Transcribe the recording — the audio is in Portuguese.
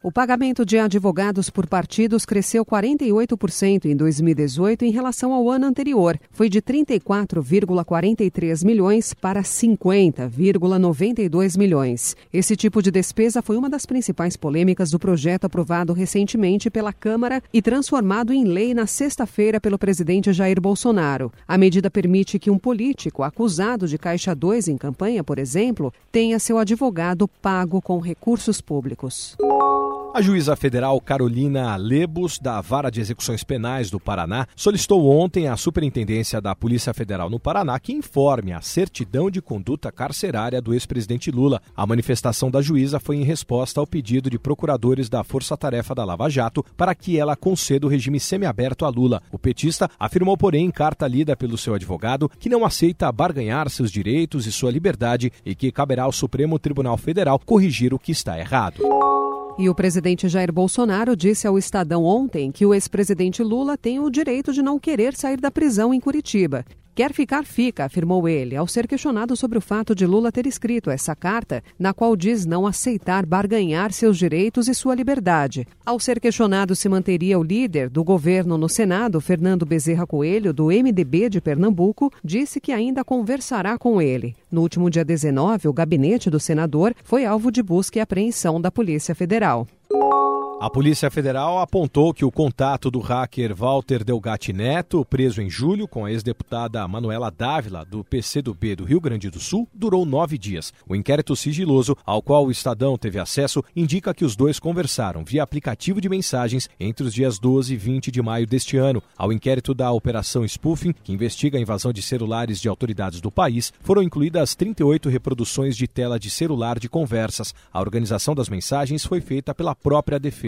O pagamento de advogados por partidos cresceu 48% em 2018 em relação ao ano anterior. Foi de 34,43 milhões para 50,92 milhões. Esse tipo de despesa foi uma das principais polêmicas do projeto aprovado recentemente pela Câmara e transformado em lei na sexta-feira pelo presidente Jair Bolsonaro. A medida permite que um político acusado de Caixa 2 em campanha, por exemplo, tenha seu advogado pago com recursos públicos. A juíza federal Carolina Lebos, da Vara de Execuções Penais do Paraná, solicitou ontem à Superintendência da Polícia Federal no Paraná que informe a certidão de conduta carcerária do ex-presidente Lula. A manifestação da juíza foi em resposta ao pedido de procuradores da Força Tarefa da Lava Jato para que ela conceda o regime semiaberto a Lula. O petista afirmou, porém, em carta lida pelo seu advogado, que não aceita barganhar seus direitos e sua liberdade e que caberá ao Supremo Tribunal Federal corrigir o que está errado. E o presidente Jair Bolsonaro disse ao Estadão ontem que o ex-presidente Lula tem o direito de não querer sair da prisão em Curitiba. Quer ficar, fica, afirmou ele, ao ser questionado sobre o fato de Lula ter escrito essa carta, na qual diz não aceitar barganhar seus direitos e sua liberdade. Ao ser questionado se manteria o líder do governo no Senado, Fernando Bezerra Coelho, do MDB de Pernambuco, disse que ainda conversará com ele. No último dia 19, o gabinete do senador foi alvo de busca e apreensão da Polícia Federal. A Polícia Federal apontou que o contato do hacker Walter Delgatti Neto, preso em julho com a ex-deputada Manuela Dávila, do PCdoB do Rio Grande do Sul, durou nove dias. O inquérito sigiloso, ao qual o Estadão teve acesso, indica que os dois conversaram via aplicativo de mensagens entre os dias 12 e 20 de maio deste ano. Ao inquérito da Operação Spoofing, que investiga a invasão de celulares de autoridades do país, foram incluídas 38 reproduções de tela de celular de conversas. A organização das mensagens foi feita pela própria defesa